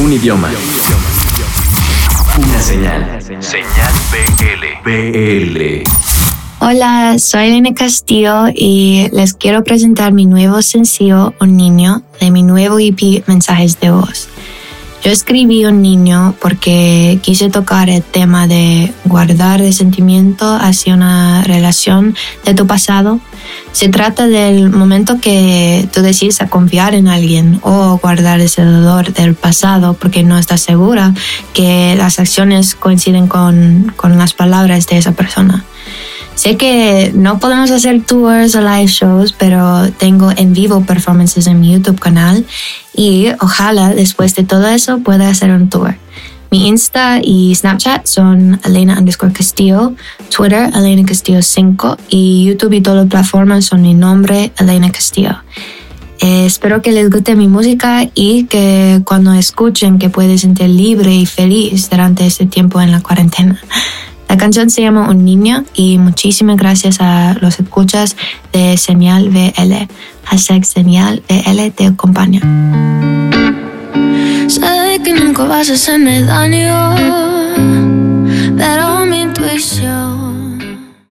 Un idioma. Una señal. Señal BL. BL. Hola, soy Elena Castillo y les quiero presentar mi nuevo sencillo Un Niño de mi nuevo EP Mensajes de Voz. Yo escribí Un Niño porque quise tocar el tema de guardar el sentimiento hacia una relación de tu pasado. Se trata del momento que tú decides a confiar en alguien o guardar ese dolor del pasado porque no estás segura que las acciones coinciden con, con las palabras de esa persona. Sé que no podemos hacer tours o live shows, pero tengo en vivo performances en mi YouTube canal y ojalá después de todo eso pueda hacer un tour. Mi Insta y Snapchat son Elena underscore Castillo, Twitter Elena Castillo 5 y YouTube y todas las plataformas son mi nombre Elena Castillo. Eh, espero que les guste mi música y que cuando escuchen que pueden sentir libre y feliz durante este tiempo en la cuarentena. La canción se llama Un Niño y muchísimas gracias a los escuchas de Señal VL. Hashtag Señal VL te acompaña. Nunca vas a hacerme daño,